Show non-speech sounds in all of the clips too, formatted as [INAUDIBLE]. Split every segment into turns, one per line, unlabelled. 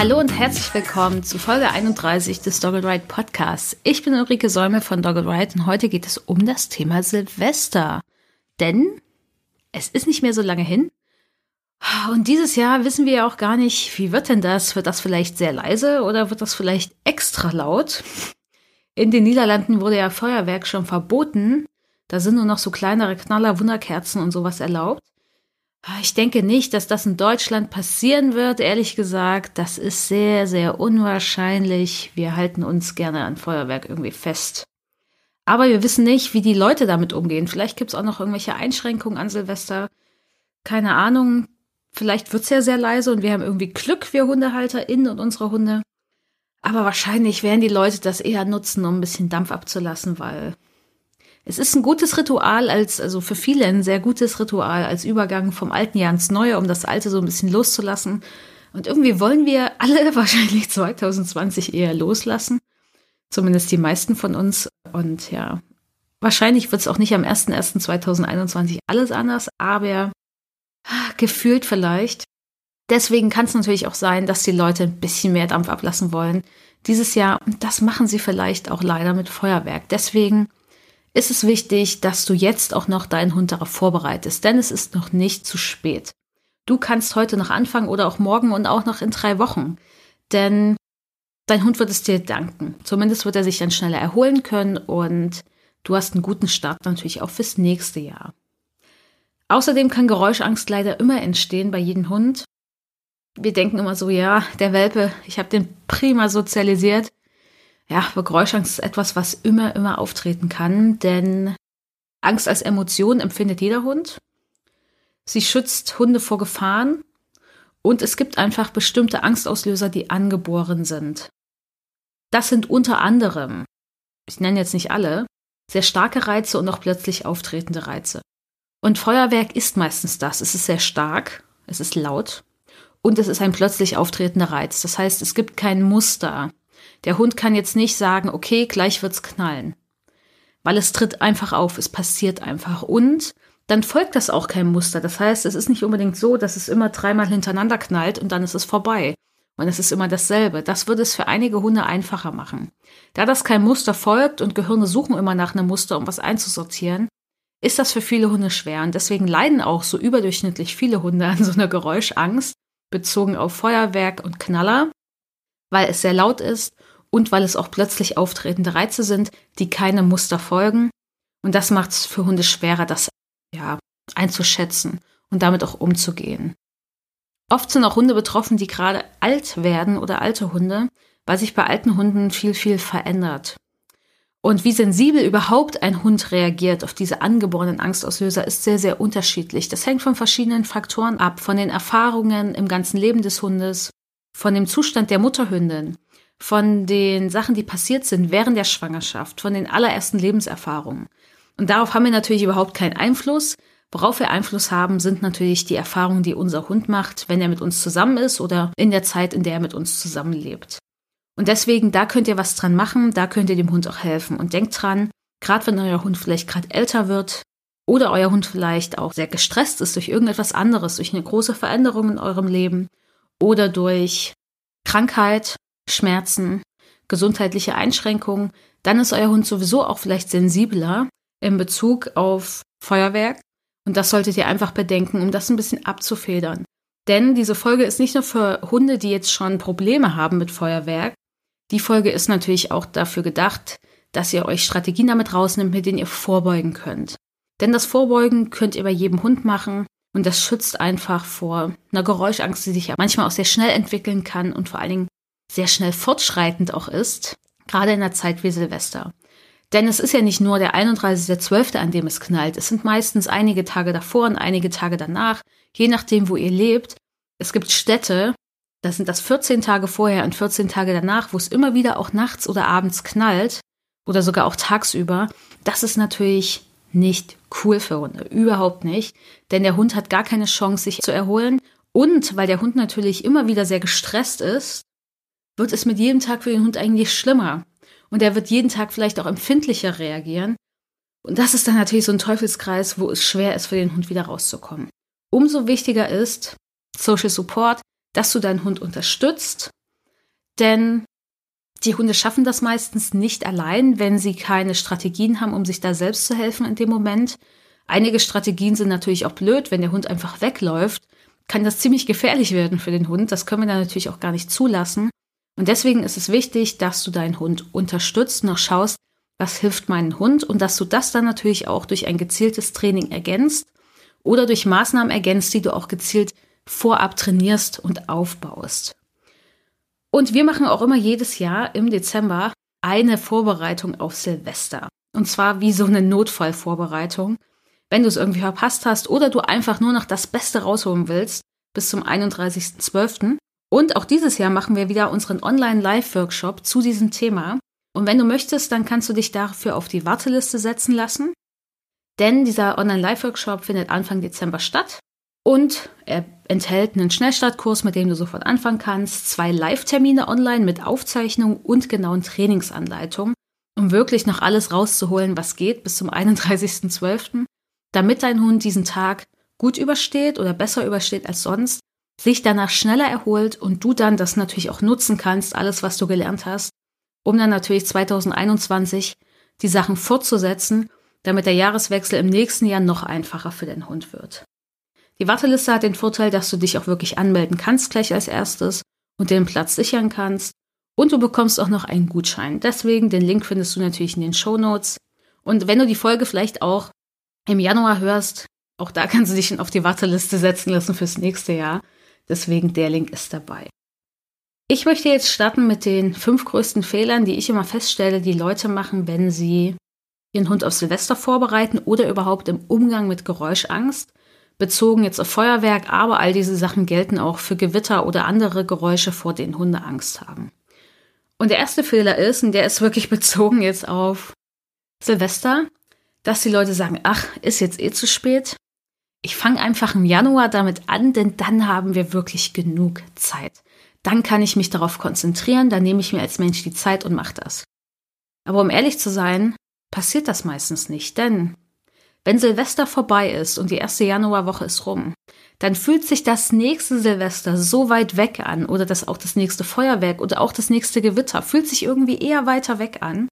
Hallo und herzlich willkommen zu Folge 31 des Doggle Ride Podcasts. Ich bin Ulrike Säume von Doggle Ride und heute geht es um das Thema Silvester. Denn es ist nicht mehr so lange hin. Und dieses Jahr wissen wir ja auch gar nicht, wie wird denn das? Wird das vielleicht sehr leise oder wird das vielleicht extra laut? In den Niederlanden wurde ja Feuerwerk schon verboten. Da sind nur noch so kleinere Knaller, Wunderkerzen und sowas erlaubt. Ah, ich denke nicht, dass das in Deutschland passieren wird, ehrlich gesagt. Das ist sehr, sehr unwahrscheinlich. Wir halten uns gerne an Feuerwerk irgendwie fest. Aber wir wissen nicht, wie die Leute damit umgehen. Vielleicht gibt es auch noch irgendwelche Einschränkungen an Silvester. Keine Ahnung. Vielleicht wird es ja sehr leise und wir haben irgendwie Glück, wir HundehalterInnen und unsere Hunde. Aber wahrscheinlich werden die Leute das eher nutzen, um ein bisschen Dampf abzulassen, weil es ist ein gutes Ritual als, also für viele ein sehr gutes Ritual als Übergang vom alten Jahr ins Neue, um das alte so ein bisschen loszulassen. Und irgendwie wollen wir alle [LAUGHS] wahrscheinlich 2020 eher loslassen. Zumindest die meisten von uns. Und ja, wahrscheinlich wird es auch nicht am 01.01.2021 alles anders, aber gefühlt vielleicht. Deswegen kann es natürlich auch sein, dass die Leute ein bisschen mehr Dampf ablassen wollen dieses Jahr. Und das machen sie vielleicht auch leider mit Feuerwerk. Deswegen ist es wichtig, dass du jetzt auch noch deinen Hund darauf vorbereitest, denn es ist noch nicht zu spät. Du kannst heute noch anfangen oder auch morgen und auch noch in drei Wochen, denn dein Hund wird es dir danken. Zumindest wird er sich dann schneller erholen können und du hast einen guten Start natürlich auch fürs nächste Jahr. Außerdem kann Geräuschangst leider immer entstehen bei jedem Hund. Wir denken immer so, ja, der Welpe, ich habe den prima sozialisiert, ja, Geräuschangst ist etwas, was immer, immer auftreten kann, denn Angst als Emotion empfindet jeder Hund. Sie schützt Hunde vor Gefahren und es gibt einfach bestimmte Angstauslöser, die angeboren sind. Das sind unter anderem, ich nenne jetzt nicht alle, sehr starke Reize und auch plötzlich auftretende Reize. Und Feuerwerk ist meistens das. Es ist sehr stark, es ist laut und es ist ein plötzlich auftretender Reiz. Das heißt, es gibt kein Muster. Der Hund kann jetzt nicht sagen, okay, gleich wird's knallen. Weil es tritt einfach auf, es passiert einfach. Und dann folgt das auch kein Muster. Das heißt, es ist nicht unbedingt so, dass es immer dreimal hintereinander knallt und dann ist es vorbei. Und es ist immer dasselbe. Das würde es für einige Hunde einfacher machen. Da das kein Muster folgt und Gehirne suchen immer nach einem Muster, um was einzusortieren, ist das für viele Hunde schwer. Und deswegen leiden auch so überdurchschnittlich viele Hunde an so einer Geräuschangst, bezogen auf Feuerwerk und Knaller, weil es sehr laut ist und weil es auch plötzlich auftretende Reize sind, die keine Muster folgen. Und das macht es für Hunde schwerer, das ja, einzuschätzen und damit auch umzugehen. Oft sind auch Hunde betroffen, die gerade alt werden oder alte Hunde, weil sich bei alten Hunden viel, viel verändert. Und wie sensibel überhaupt ein Hund reagiert auf diese angeborenen Angstauslöser ist sehr, sehr unterschiedlich. Das hängt von verschiedenen Faktoren ab, von den Erfahrungen im ganzen Leben des Hundes, von dem Zustand der Mutterhündin, von den Sachen, die passiert sind während der Schwangerschaft, von den allerersten Lebenserfahrungen. Und darauf haben wir natürlich überhaupt keinen Einfluss. Worauf wir Einfluss haben, sind natürlich die Erfahrungen, die unser Hund macht, wenn er mit uns zusammen ist oder in der Zeit, in der er mit uns zusammenlebt. Und deswegen, da könnt ihr was dran machen, da könnt ihr dem Hund auch helfen. Und denkt dran, gerade wenn euer Hund vielleicht gerade älter wird oder euer Hund vielleicht auch sehr gestresst ist durch irgendetwas anderes, durch eine große Veränderung in eurem Leben oder durch Krankheit Schmerzen, gesundheitliche Einschränkungen, dann ist euer Hund sowieso auch vielleicht sensibler in Bezug auf Feuerwerk. Und das solltet ihr einfach bedenken, um das ein bisschen abzufedern. Denn diese Folge ist nicht nur für Hunde, die jetzt schon Probleme haben mit Feuerwerk. Die Folge ist natürlich auch dafür gedacht, dass ihr euch Strategien damit rausnimmt, mit denen ihr vorbeugen könnt. Denn das Vorbeugen könnt ihr bei jedem Hund machen und das schützt einfach vor einer Geräuschangst, die sich ja manchmal auch sehr schnell entwickeln kann und vor allen Dingen sehr schnell fortschreitend auch ist, gerade in der Zeit wie Silvester. Denn es ist ja nicht nur der 31.12., an dem es knallt. Es sind meistens einige Tage davor und einige Tage danach, je nachdem, wo ihr lebt. Es gibt Städte, da sind das 14 Tage vorher und 14 Tage danach, wo es immer wieder auch nachts oder abends knallt oder sogar auch tagsüber. Das ist natürlich nicht cool für Hunde, überhaupt nicht, denn der Hund hat gar keine Chance, sich zu erholen. Und weil der Hund natürlich immer wieder sehr gestresst ist, wird es mit jedem Tag für den Hund eigentlich schlimmer. Und er wird jeden Tag vielleicht auch empfindlicher reagieren. Und das ist dann natürlich so ein Teufelskreis, wo es schwer ist für den Hund wieder rauszukommen. Umso wichtiger ist Social Support, dass du deinen Hund unterstützt, denn die Hunde schaffen das meistens nicht allein, wenn sie keine Strategien haben, um sich da selbst zu helfen in dem Moment. Einige Strategien sind natürlich auch blöd, wenn der Hund einfach wegläuft, kann das ziemlich gefährlich werden für den Hund. Das können wir dann natürlich auch gar nicht zulassen. Und deswegen ist es wichtig, dass du deinen Hund unterstützt, noch schaust, was hilft meinem Hund und dass du das dann natürlich auch durch ein gezieltes Training ergänzt oder durch Maßnahmen ergänzt, die du auch gezielt vorab trainierst und aufbaust. Und wir machen auch immer jedes Jahr im Dezember eine Vorbereitung auf Silvester. Und zwar wie so eine Notfallvorbereitung. Wenn du es irgendwie verpasst hast oder du einfach nur noch das Beste rausholen willst, bis zum 31.12. Und auch dieses Jahr machen wir wieder unseren Online-Live-Workshop zu diesem Thema. Und wenn du möchtest, dann kannst du dich dafür auf die Warteliste setzen lassen. Denn dieser Online-Live-Workshop findet Anfang Dezember statt. Und er enthält einen Schnellstartkurs, mit dem du sofort anfangen kannst, zwei Live-Termine online mit Aufzeichnung und genauen Trainingsanleitungen, um wirklich noch alles rauszuholen, was geht, bis zum 31.12., damit dein Hund diesen Tag gut übersteht oder besser übersteht als sonst, sich danach schneller erholt und du dann das natürlich auch nutzen kannst, alles, was du gelernt hast, um dann natürlich 2021 die Sachen fortzusetzen, damit der Jahreswechsel im nächsten Jahr noch einfacher für den Hund wird. Die Warteliste hat den Vorteil, dass du dich auch wirklich anmelden kannst gleich als erstes und den Platz sichern kannst. Und du bekommst auch noch einen Gutschein. Deswegen, den Link findest du natürlich in den Show Notes. Und wenn du die Folge vielleicht auch im Januar hörst, auch da kannst du dich auf die Warteliste setzen lassen fürs nächste Jahr. Deswegen der Link ist dabei. Ich möchte jetzt starten mit den fünf größten Fehlern, die ich immer feststelle, die Leute machen, wenn sie ihren Hund auf Silvester vorbereiten oder überhaupt im Umgang mit Geräuschangst bezogen jetzt auf Feuerwerk, aber all diese Sachen gelten auch für Gewitter oder andere Geräusche, vor denen Hunde Angst haben. Und der erste Fehler ist, und der ist wirklich [LAUGHS] bezogen jetzt auf Silvester, dass die Leute sagen, ach, ist jetzt eh zu spät. Ich fange einfach im Januar damit an, denn dann haben wir wirklich genug Zeit. Dann kann ich mich darauf konzentrieren, dann nehme ich mir als Mensch die Zeit und mache das. Aber um ehrlich zu sein, passiert das meistens nicht, denn wenn Silvester vorbei ist und die erste Januarwoche ist rum, dann fühlt sich das nächste Silvester so weit weg an oder das auch das nächste Feuerwerk oder auch das nächste Gewitter fühlt sich irgendwie eher weiter weg an.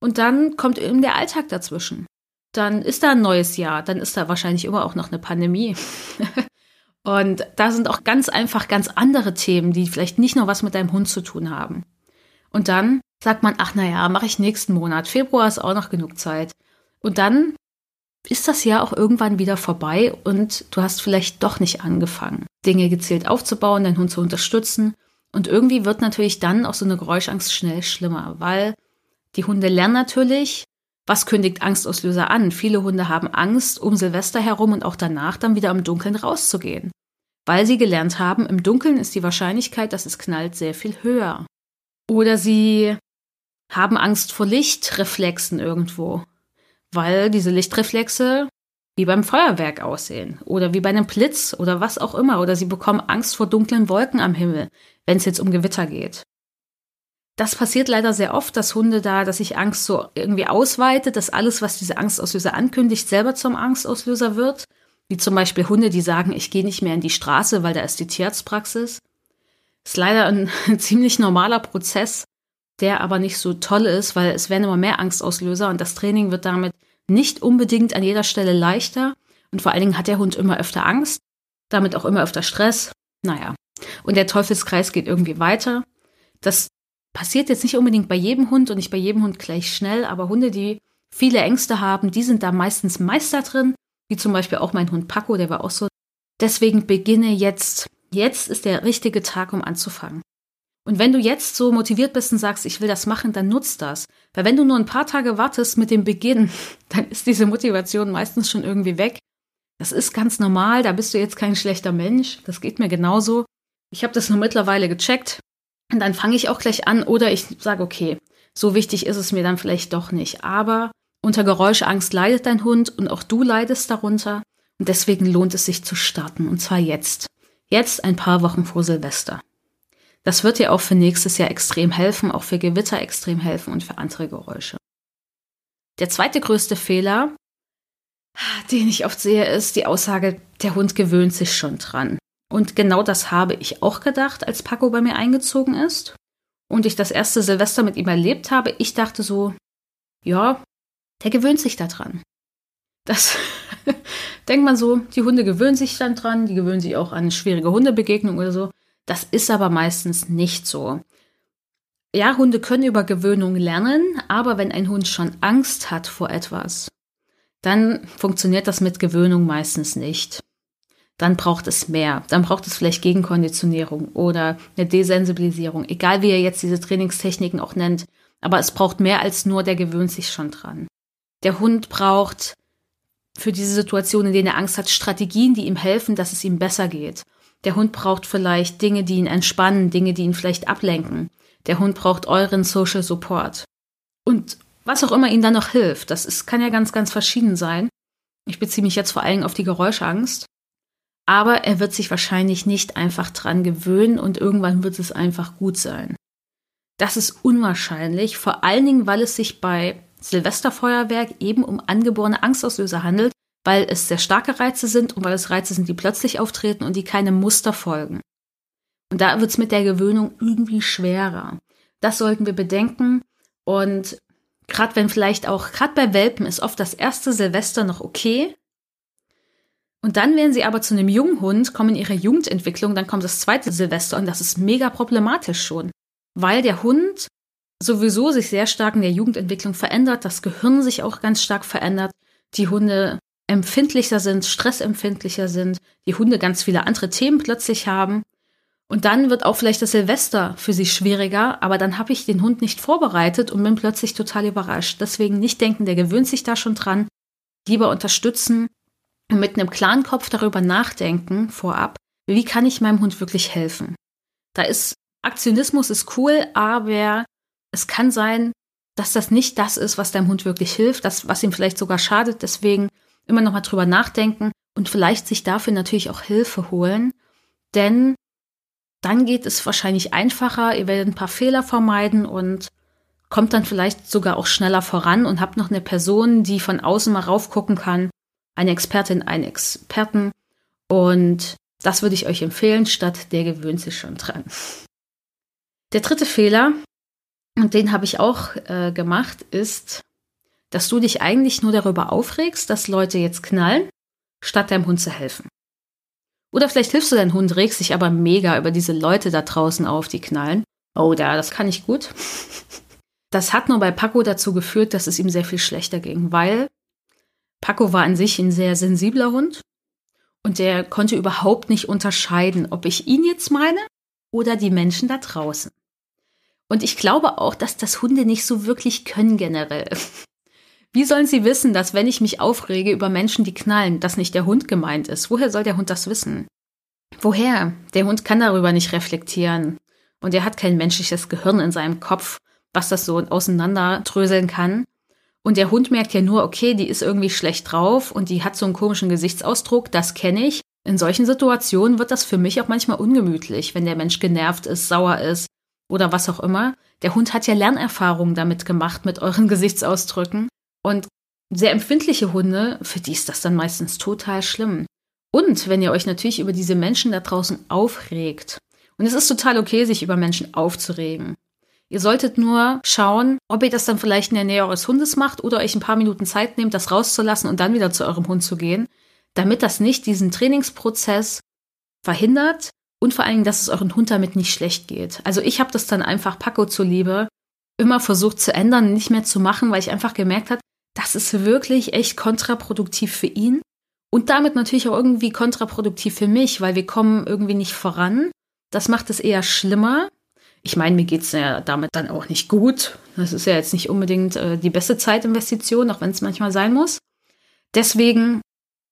Und dann kommt eben der Alltag dazwischen. Dann ist da ein neues Jahr, dann ist da wahrscheinlich immer auch noch eine Pandemie. [LAUGHS] und da sind auch ganz einfach ganz andere Themen, die vielleicht nicht nur was mit deinem Hund zu tun haben. Und dann sagt man, ach naja, mache ich nächsten Monat. Februar ist auch noch genug Zeit. Und dann ist das Jahr auch irgendwann wieder vorbei und du hast vielleicht doch nicht angefangen, Dinge gezielt aufzubauen, deinen Hund zu unterstützen. Und irgendwie wird natürlich dann auch so eine Geräuschangst schnell schlimmer, weil die Hunde lernen natürlich, was kündigt Angstauslöser an. Viele Hunde haben Angst um Silvester herum und auch danach dann wieder im Dunkeln rauszugehen. Weil sie gelernt haben, im Dunkeln ist die Wahrscheinlichkeit, dass es knallt, sehr viel höher. Oder sie haben Angst vor Lichtreflexen irgendwo weil diese Lichtreflexe wie beim Feuerwerk aussehen oder wie bei einem Blitz oder was auch immer oder sie bekommen Angst vor dunklen Wolken am Himmel, wenn es jetzt um Gewitter geht. Das passiert leider sehr oft, dass Hunde da, dass sich Angst so irgendwie ausweitet, dass alles, was diese Angstauslöser ankündigt, selber zum Angstauslöser wird. Wie zum Beispiel Hunde, die sagen, ich gehe nicht mehr in die Straße, weil da ist die Tierarztpraxis. Ist leider ein, ein [LAUGHS] ziemlich normaler Prozess, der aber nicht so toll ist, weil es werden immer mehr Angstauslöser und das Training wird damit nicht unbedingt an jeder Stelle leichter. Und vor allen Dingen hat der Hund immer öfter Angst, damit auch immer öfter Stress. Naja, und der Teufelskreis geht irgendwie weiter. Das passiert jetzt nicht unbedingt bei jedem Hund und nicht bei jedem Hund gleich schnell, aber Hunde, die viele Ängste haben, die sind da meistens Meister drin, wie zum Beispiel auch mein Hund Paco, der war auch so. Deswegen beginne jetzt. Jetzt ist der richtige Tag, um anzufangen. Und wenn du jetzt so motiviert bist und sagst, ich will das machen, dann nutzt das. Weil wenn du nur ein paar Tage wartest mit dem Beginn, [LAUGHS] dann ist diese Motivation meistens schon irgendwie weg. Das ist ganz normal, da bist du jetzt kein schlechter Mensch, das geht mir genauso. ich habe das nur mittlerweile gecheckt und dann fange ich auch gleich an oder ich sage, okay, so wichtig ist es mir dann vielleicht doch nicht. Aber unter Geräuschangst leidet dein Hund und auch du leidest darunter. Und deswegen lohnt es sich zu starten. Und zwar jetzt. Jetzt ein paar Wochen vor Silvester. Das wird dir auch für nächstes Jahr extrem helfen, auch für Gewitter extrem helfen und für andere Geräusche. Der zweite größte Fehler, den ich oft sehe, ist die Aussage, der Hund gewöhnt sich schon dran. Und genau das habe ich auch gedacht, als Paco bei mir eingezogen ist und ich das erste Silvester mit ihm erlebt habe. Ich dachte so, ja, der gewöhnt sich daran. Das [LAUGHS] denkt man so, die Hunde gewöhnen sich dann dran, die gewöhnen sich auch an schwierige Hundebegegnung oder so. Das ist aber meistens nicht so. Ja, Hunde können über Gewöhnung lernen, aber wenn ein Hund schon Angst hat vor etwas, dann funktioniert das mit Gewöhnung meistens nicht. Dann braucht es mehr. Dann braucht es vielleicht Gegenkonditionierung oder eine Desensibilisierung, egal wie ihr jetzt diese Trainingstechniken auch nennt. Aber es braucht mehr als nur, der gewöhnt sich schon dran. Der Hund braucht für diese Situation, in denen er Angst hat, Strategien, die ihm helfen, dass es ihm besser geht. Der Hund braucht vielleicht Dinge, die ihn entspannen, Dinge, die ihn vielleicht ablenken. Der Hund braucht euren Social Support. Und was auch immer ihm dann noch hilft, das ist, kann ja ganz, ganz verschieden sein. Ich beziehe mich jetzt vor allem auf die Geräuschangst. Aber er wird sich wahrscheinlich nicht einfach dran gewöhnen und irgendwann wird es einfach gut sein. Das ist unwahrscheinlich, vor allen Dingen, weil es sich bei Silvesterfeuerwerk eben um angeborene Angstauslöser handelt, weil es sehr starke Reize sind und weil es Reize sind, die plötzlich auftreten und die keine Muster folgen. Und da wird es mit der Gewöhnung irgendwie schwerer. Das sollten wir bedenken. Und gerade wenn vielleicht auch, gerade bei Welpen ist oft das erste Silvester noch okay. Und dann werden sie aber zu einem jungen Hund, kommen in ihre Jugendentwicklung, dann kommt das zweite Silvester und das ist mega problematisch schon. Weil der Hund sowieso sich sehr stark in der Jugendentwicklung verändert, das Gehirn sich auch ganz stark verändert, die Hunde empfindlicher sind, stressempfindlicher sind, die Hunde ganz viele andere Themen plötzlich haben. Und dann wird auch vielleicht das Silvester für sie schwieriger, aber dann habe ich den Hund nicht vorbereitet und bin plötzlich total überrascht. Deswegen nicht denken, der gewöhnt sich da schon dran. Lieber unterstützen und mit einem klaren Kopf darüber nachdenken vorab, wie kann ich meinem Hund wirklich helfen. Da ist Aktionismus ist cool, aber es kann sein, dass das nicht das ist, was deinem Hund wirklich hilft, das, was ihm vielleicht sogar schadet. Deswegen immer noch mal drüber nachdenken und vielleicht sich dafür natürlich auch Hilfe holen. Denn dann geht es wahrscheinlich einfacher, ihr werdet ein paar Fehler vermeiden und kommt dann vielleicht sogar auch schneller voran und habt noch eine Person, die von außen mal raufgucken kann, eine Expertin, einen Experten. Und das würde ich euch empfehlen, statt der gewöhnt sich schon dran. Der dritte Fehler, und den habe ich auch äh, gemacht, ist, dass du dich eigentlich nur darüber aufregst, dass Leute jetzt knallen, statt deinem Hund zu helfen. Oder vielleicht hilfst du deinem Hund, regst dich aber mega über diese Leute da draußen auf, die knallen. Oh, da, das kann ich gut. Das hat nur bei Paco dazu geführt, dass es ihm sehr viel schlechter ging, weil Paco war an sich ein sehr sensibler Hund und der konnte überhaupt nicht unterscheiden, ob ich ihn jetzt meine oder die Menschen da draußen. Und ich glaube auch, dass das Hunde nicht so wirklich können generell. Wie sollen sie wissen, dass wenn ich mich aufrege über Menschen, die knallen, dass nicht der Hund gemeint ist? Woher soll der Hund das wissen? Woher? Der Hund kann darüber nicht reflektieren. Und er hat kein menschliches Gehirn in seinem Kopf, was das so auseinanderdröseln kann. Und der Hund merkt ja nur, okay, die ist irgendwie schlecht drauf und die hat so einen komischen Gesichtsausdruck, das kenne ich. In solchen Situationen wird das für mich auch manchmal ungemütlich, wenn der Mensch genervt ist, sauer ist, oder was auch immer. Der Hund hat ja Lernerfahrungen damit gemacht mit euren [LAUGHS] Gesichtsausdrücken. Und sehr empfindliche Hunde, für die ist das dann meistens total schlimm. Und wenn ihr euch natürlich über diese Menschen da draußen aufregt, und es ist total okay, sich über Menschen aufzuregen. Ihr solltet nur schauen, ob ihr das dann vielleicht in der Nähe eures Hundes macht oder euch ein paar Minuten Zeit nehmt, das rauszulassen und dann wieder zu eurem Hund zu gehen, damit das nicht diesen Trainingsprozess verhindert und vor allen Dingen, dass es euren Hund damit nicht schlecht geht. Also ich habe das dann einfach Paco zuliebe immer versucht zu ändern, nicht mehr zu machen, weil ich einfach gemerkt habe, das ist wirklich echt kontraproduktiv für ihn und damit natürlich auch irgendwie kontraproduktiv für mich, weil wir kommen irgendwie nicht voran. Das macht es eher schlimmer. Ich meine, mir geht es ja damit dann auch nicht gut. Das ist ja jetzt nicht unbedingt äh, die beste Zeitinvestition, auch wenn es manchmal sein muss. Deswegen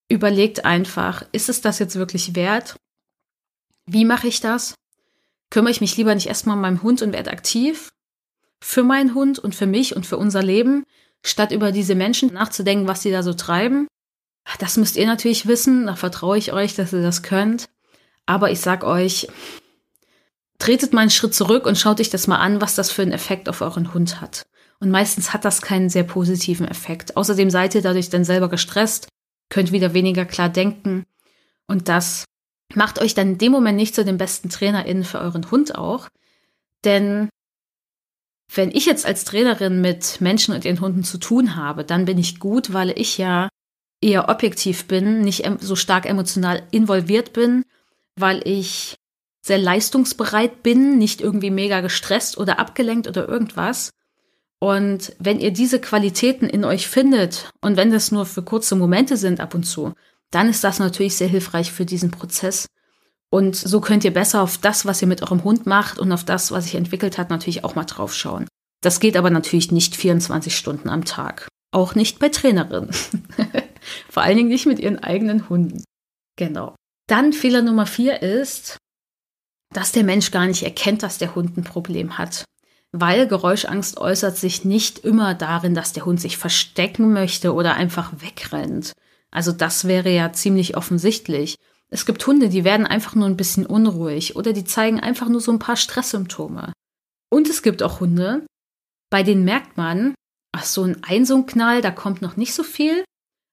überlegt einfach, ist es das jetzt wirklich wert? Wie mache ich das? Kümmere ich mich lieber nicht erstmal um meinen Hund und werde aktiv für meinen Hund und für mich und für unser Leben, statt über diese Menschen nachzudenken, was sie da so treiben? Das müsst ihr natürlich wissen, da vertraue ich euch, dass ihr das könnt. Aber ich sag euch, tretet mal einen Schritt zurück und schaut euch das mal an, was das für einen Effekt auf euren Hund hat. Und meistens hat das keinen sehr positiven Effekt. Außerdem seid ihr dadurch dann selber gestresst, könnt wieder weniger klar denken. Und das macht euch dann in dem Moment nicht zu den besten TrainerInnen für euren Hund auch. Denn wenn ich jetzt als Trainerin mit Menschen und ihren Hunden zu tun habe, dann bin ich gut, weil ich ja eher objektiv bin, nicht so stark emotional involviert bin, weil ich sehr leistungsbereit bin, nicht irgendwie mega gestresst oder abgelenkt oder irgendwas. Und wenn ihr diese Qualitäten in euch findet und wenn das nur für kurze Momente sind ab und zu, dann ist das natürlich sehr hilfreich für diesen Prozess. Und so könnt ihr besser auf das, was ihr mit eurem Hund macht und auf das, was sich entwickelt hat, natürlich auch mal drauf schauen. Das geht aber natürlich nicht 24 Stunden am Tag. Auch nicht bei Trainerinnen. [LAUGHS] Vor allen Dingen nicht mit ihren eigenen Hunden. Genau. Dann Fehler Nummer vier ist, dass der Mensch gar nicht erkennt, dass der Hund ein Problem hat. Weil Geräuschangst äußert sich nicht immer darin, dass der Hund sich verstecken möchte oder einfach wegrennt. Also das wäre ja ziemlich offensichtlich. Es gibt Hunde, die werden einfach nur ein bisschen unruhig oder die zeigen einfach nur so ein paar Stresssymptome. Und es gibt auch Hunde, bei denen merkt man, ach so ein Einsungknall, da kommt noch nicht so viel,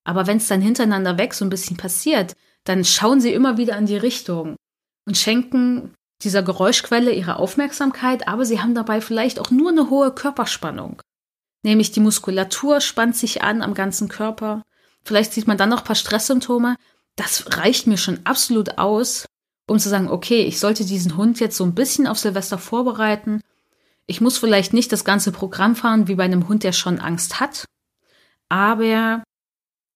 aber wenn es dann hintereinander weg so ein bisschen passiert, dann schauen sie immer wieder in die Richtung und schenken dieser Geräuschquelle ihre Aufmerksamkeit, aber sie haben dabei vielleicht auch nur eine hohe Körperspannung. Nämlich die Muskulatur spannt sich an am ganzen Körper. Vielleicht sieht man dann noch ein paar Stresssymptome. Das reicht mir schon absolut aus, um zu sagen, okay, ich sollte diesen Hund jetzt so ein bisschen auf Silvester vorbereiten. Ich muss vielleicht nicht das ganze Programm fahren wie bei einem Hund, der schon Angst hat, aber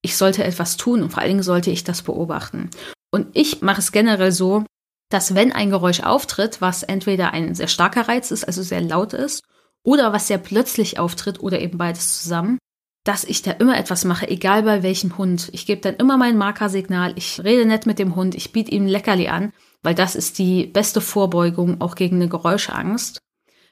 ich sollte etwas tun und vor allen Dingen sollte ich das beobachten. Und ich mache es generell so, dass wenn ein Geräusch auftritt, was entweder ein sehr starker Reiz ist, also sehr laut ist, oder was sehr plötzlich auftritt oder eben beides zusammen, dass ich da immer etwas mache, egal bei welchem Hund. Ich gebe dann immer mein Markersignal, ich rede nett mit dem Hund, ich biete ihm Leckerli an, weil das ist die beste Vorbeugung auch gegen eine Geräuschangst.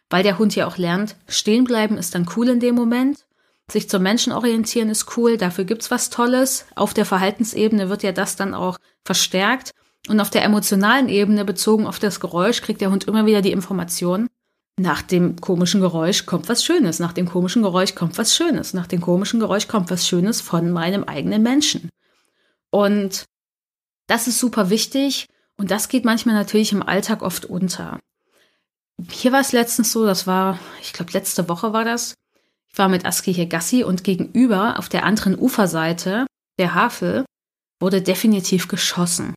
Weil der Hund ja auch lernt, stehen bleiben ist dann cool in dem Moment. Sich zum Menschen orientieren ist cool, dafür gibt's was Tolles. Auf der Verhaltensebene wird ja das dann auch verstärkt. Und auf der emotionalen Ebene, bezogen auf das Geräusch, kriegt der Hund immer wieder die Information, nach dem komischen Geräusch kommt was Schönes, nach dem komischen Geräusch kommt was Schönes, nach dem komischen Geräusch kommt was Schönes von meinem eigenen Menschen. Und das ist super wichtig und das geht manchmal natürlich im Alltag oft unter. Hier war es letztens so, das war, ich glaube, letzte Woche war das. Ich war mit Aski hier Gassi und gegenüber auf der anderen Uferseite der Havel wurde definitiv geschossen.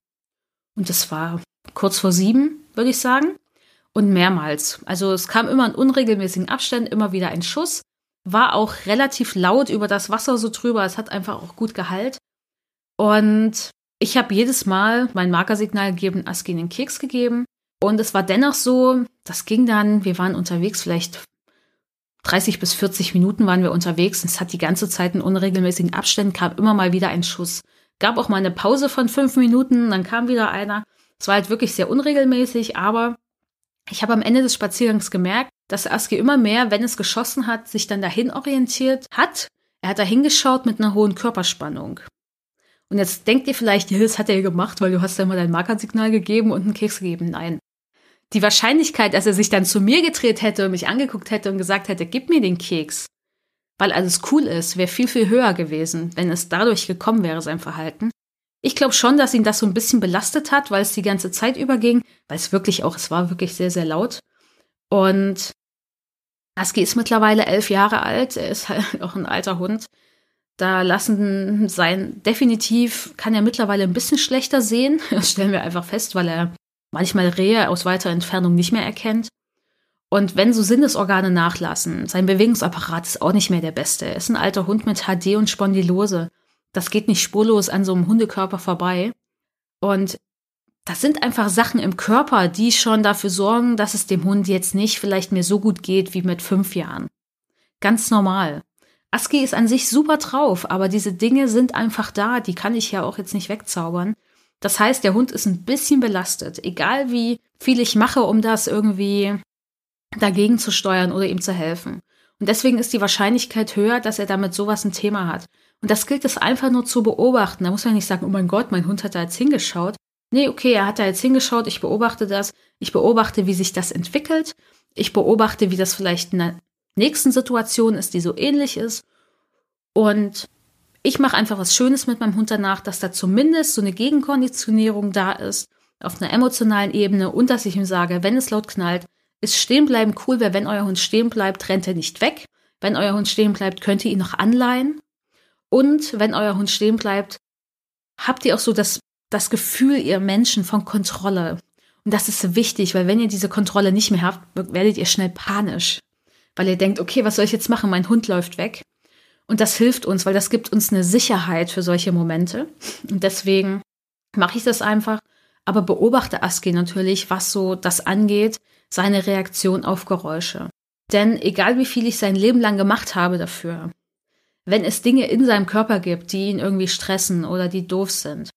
Und es war kurz vor sieben, würde ich sagen. Und mehrmals. Also es kam immer in unregelmäßigen Abständen, immer wieder ein Schuss. War auch relativ laut über das Wasser so drüber. Es hat einfach auch gut Gehalt. Und ich habe jedes Mal mein Markersignal gegeben, Aski den Keks gegeben. Und es war dennoch so, das ging dann, wir waren unterwegs, vielleicht 30 bis 40 Minuten waren wir unterwegs. Es hat die ganze Zeit in unregelmäßigen Abständen, kam immer mal wieder ein Schuss. Gab auch mal eine Pause von fünf Minuten, dann kam wieder einer. Es war halt wirklich sehr unregelmäßig, aber ich habe am Ende des Spaziergangs gemerkt, dass Aski immer mehr, wenn es geschossen hat, sich dann dahin orientiert hat. Er hat da hingeschaut mit einer hohen Körperspannung. Und jetzt denkt ihr vielleicht, ja, das hat er gemacht, weil du hast ja immer dein Markersignal gegeben und einen Keks gegeben. Nein. Die Wahrscheinlichkeit, dass er sich dann zu mir gedreht hätte und mich angeguckt hätte und gesagt hätte, gib mir den Keks, weil alles cool ist, wäre viel, viel höher gewesen, wenn es dadurch gekommen wäre, sein Verhalten. Ich glaube schon, dass ihn das so ein bisschen belastet hat, weil es die ganze Zeit überging, weil es wirklich auch, es war wirklich sehr, sehr laut. Und Husky ist mittlerweile elf Jahre alt, er ist halt [LAUGHS] auch ein alter Hund. Da lassen sein, definitiv kann er mittlerweile ein bisschen schlechter sehen. [LAUGHS] Das stellen wir einfach fest, weil er manchmal Rehe aus weiter Entfernung nicht mehr erkennt. Und wenn so Sinnesorgane nachlassen, sein Bewegungsapparat ist auch nicht mehr der beste. Er ist ein alter Hund mit HD und Spondylose. Das geht nicht spurlos an so einem Hundekörper vorbei. Und das sind einfach Sachen im Körper, die schon dafür sorgen, dass es dem Hund jetzt nicht vielleicht mehr so gut geht wie mit fünf Jahren. Ganz normal. Aski ist an sich super drauf, aber diese Dinge sind einfach da, die kann ich ja auch jetzt nicht wegzaubern. Das heißt, der Hund ist ein bisschen belastet, egal wie viel ich mache, um das irgendwie dagegen zu steuern oder ihm zu helfen. Und deswegen ist die Wahrscheinlichkeit höher, dass er damit sowas ein Thema hat. Und das gilt es einfach nur zu beobachten. Da muss man nicht sagen, oh mein Gott, mein Hund hat da jetzt hingeschaut. Nee, okay, er hat da jetzt hingeschaut, ich beobachte das. Ich beobachte, wie sich das entwickelt. Ich beobachte, wie das vielleicht in der nächsten Situation ist, die so ähnlich ist. Und ich mache einfach was Schönes mit meinem Hund danach, dass da zumindest so eine Gegenkonditionierung da ist, auf einer emotionalen Ebene und dass ich ihm sage, wenn es laut knallt, ist stehen bleiben cool, weil wenn euer Hund stehen bleibt, rennt er nicht weg. Wenn euer Hund stehen bleibt, könnt ihr ihn noch anleihen. Und wenn euer Hund stehen bleibt, habt ihr auch so das, das Gefühl, ihr Menschen von Kontrolle. Und das ist wichtig, weil wenn ihr diese Kontrolle nicht mehr habt, werdet ihr schnell panisch. Weil ihr denkt, okay, was soll ich jetzt machen? Mein Hund läuft weg. Und das hilft uns, weil das gibt uns eine Sicherheit für solche Momente. Und deswegen mache ich das einfach. Aber beobachte Aski natürlich, was so das angeht, seine Reaktion auf Geräusche. Denn egal wie viel ich sein Leben lang gemacht habe dafür, wenn es Dinge in seinem Körper gibt, die ihn irgendwie stressen oder die doof sind,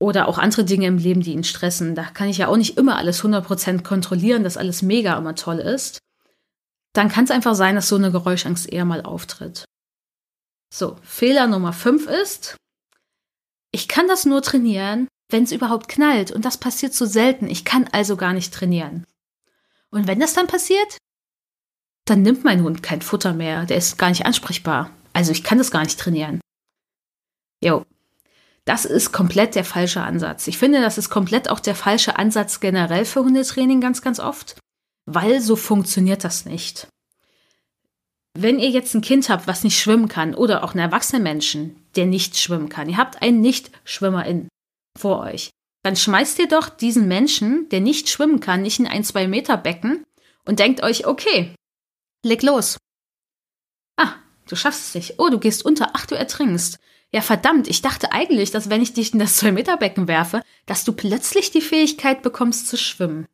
oder auch andere Dinge im Leben, die ihn stressen, da kann ich ja auch nicht immer alles 100% kontrollieren, dass alles mega immer toll ist, dann kann es einfach sein, dass so eine Geräuschangst eher mal auftritt. So, Fehler Nummer 5 ist, ich kann das nur trainieren, wenn es überhaupt knallt. Und das passiert so selten. Ich kann also gar nicht trainieren. Und wenn das dann passiert, dann nimmt mein Hund kein Futter mehr. Der ist gar nicht ansprechbar. Also ich kann das gar nicht trainieren. Jo. Das ist komplett der falsche Ansatz. Ich finde, das ist komplett auch der falsche Ansatz generell für Hundetraining ganz, ganz oft, weil so funktioniert das nicht. Wenn ihr jetzt ein Kind habt, was nicht schwimmen kann, oder auch einen erwachsenen Menschen, der nicht schwimmen kann, ihr habt einen Nicht-Schwimmerin vor euch, dann schmeißt ihr doch diesen Menschen, der nicht schwimmen kann, nicht in ein zwei Meter Becken und denkt euch, okay, leg los. Ah, du schaffst es nicht. Oh, du gehst unter. Ach, du ertrinkst. Ja, verdammt, ich dachte eigentlich, dass wenn ich dich in das zwei Meter Becken werfe, dass du plötzlich die Fähigkeit bekommst zu schwimmen.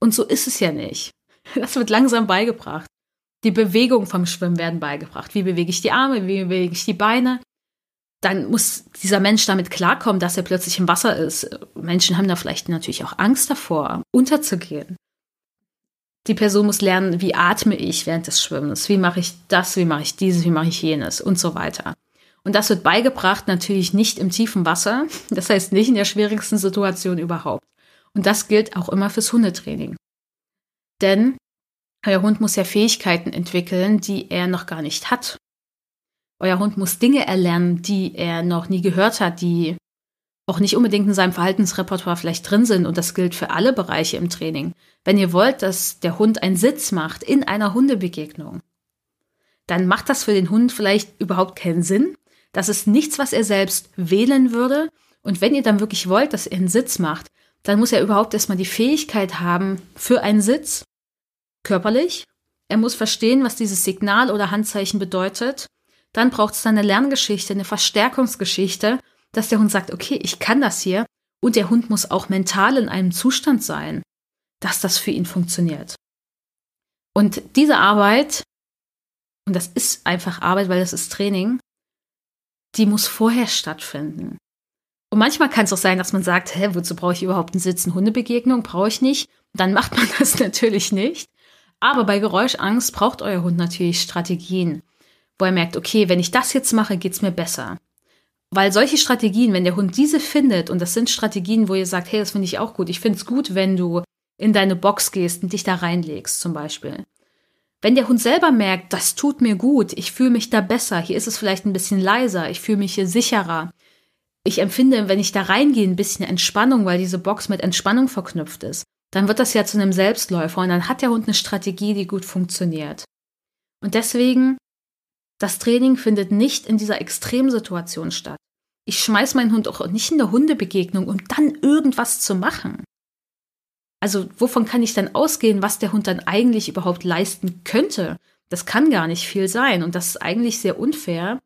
Und so ist es ja nicht. [LAUGHS] Das wird langsam beigebracht. Die Bewegung vom Schwimmen werden beigebracht. Wie bewege ich die Arme, wie bewege ich die Beine? Dann muss dieser Mensch damit klarkommen, dass er plötzlich im Wasser ist. Menschen haben da vielleicht natürlich auch Angst davor, unterzugehen. Die Person muss lernen, wie atme ich während des Schwimmens, wie mache ich das, wie mache ich dieses, wie mache ich jenes und so weiter. Und das wird beigebracht natürlich nicht im tiefen Wasser, [LAUGHS] das heißt nicht in der schwierigsten Situation überhaupt. Und das gilt auch immer fürs Hundetraining. Denn euer Hund muss ja Fähigkeiten entwickeln, die er noch gar nicht hat. Euer Hund muss Dinge erlernen, die er noch nie gehört hat, die auch nicht unbedingt in seinem Verhaltensrepertoire vielleicht drin sind. Und das gilt für alle Bereiche im Training. Wenn ihr wollt, dass der Hund einen Sitz macht in einer Hundebegegnung, dann macht das für den Hund vielleicht überhaupt keinen Sinn. Das ist nichts, was er selbst wählen würde. Und wenn ihr dann wirklich wollt, dass er einen Sitz macht, dann muss er überhaupt erstmal die Fähigkeit haben für einen Sitz körperlich. Er muss verstehen, was dieses Signal oder Handzeichen bedeutet. Dann braucht es eine Lerngeschichte, eine Verstärkungsgeschichte, dass der Hund sagt, okay, ich kann das hier. Und der Hund muss auch mental in einem Zustand sein, dass das für ihn funktioniert. Und diese Arbeit, und das ist einfach Arbeit, weil das ist Training, die muss vorher stattfinden. Und manchmal kann es auch sein, dass man sagt, hä, wozu brauche ich überhaupt einen Sitz? Eine Hundebegegnung brauche ich nicht. Dann macht man [LAUGHS] das natürlich nicht. Aber bei Geräuschangst braucht euer Hund natürlich Strategien, wo er merkt, okay, wenn ich das jetzt mache, geht's mir besser. Weil solche Strategien, wenn der Hund diese findet, und das sind Strategien, wo ihr sagt, hey, das finde ich auch gut. Ich finde es gut, wenn du in deine Box gehst und dich da reinlegst, zum Beispiel. Wenn der Hund selber merkt, das tut mir gut, ich fühle mich da besser, hier ist es vielleicht ein bisschen leiser, ich fühle mich hier sicherer. Ich empfinde, wenn ich da reingehe, ein bisschen Entspannung, weil diese Box mit Entspannung verknüpft ist dann wird das ja zu einem Selbstläufer und dann hat der Hund eine Strategie, die gut funktioniert. Und deswegen, das Training findet nicht in dieser Extremsituation statt. Ich schmeiß meinen Hund auch nicht in der Hundebegegnung, um dann irgendwas zu machen. Also wovon kann ich dann ausgehen, was der Hund dann eigentlich überhaupt leisten könnte? Das kann gar nicht viel sein und das ist eigentlich sehr unfair,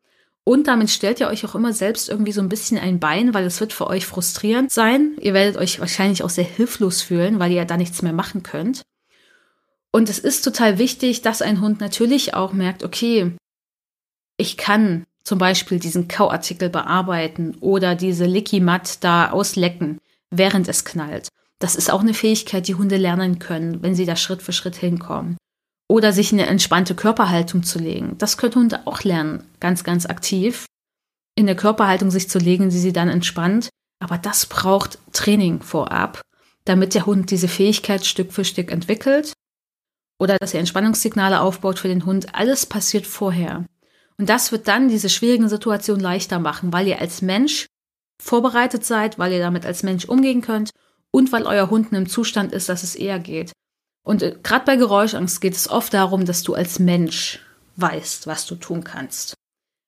und damit stellt ihr euch auch immer selbst irgendwie so ein bisschen ein Bein, weil es wird für euch frustrierend sein. Ihr werdet euch wahrscheinlich auch sehr hilflos fühlen, weil ihr ja da nichts mehr machen könnt. Und es ist total wichtig, dass ein Hund natürlich auch merkt, okay, ich kann Zum Beispiel diesen Kauartikel bearbeiten oder diese Licky-Matt da auslecken, während es knallt. Das ist auch eine Fähigkeit, die Hunde lernen können, wenn sie da Schritt für Schritt hinkommen. Oder sich in eine entspannte Körperhaltung zu legen. Das können Hunde auch lernen, ganz, ganz aktiv. In der Körperhaltung sich zu legen, die sie dann entspannt. Aber das braucht Training vorab, damit der Hund diese Fähigkeit Stück für Stück entwickelt. Oder dass er Entspannungssignale aufbaut für den Hund. Alles passiert vorher. Und das wird dann diese schwierigen Situationen leichter machen, weil ihr als Mensch vorbereitet seid, weil ihr damit als Mensch umgehen könnt und weil euer Hund in einem Zustand ist, dass es eher geht. Und äh, gerade bei Geräuschangst geht es oft darum, dass du als Mensch weißt, was du tun kannst.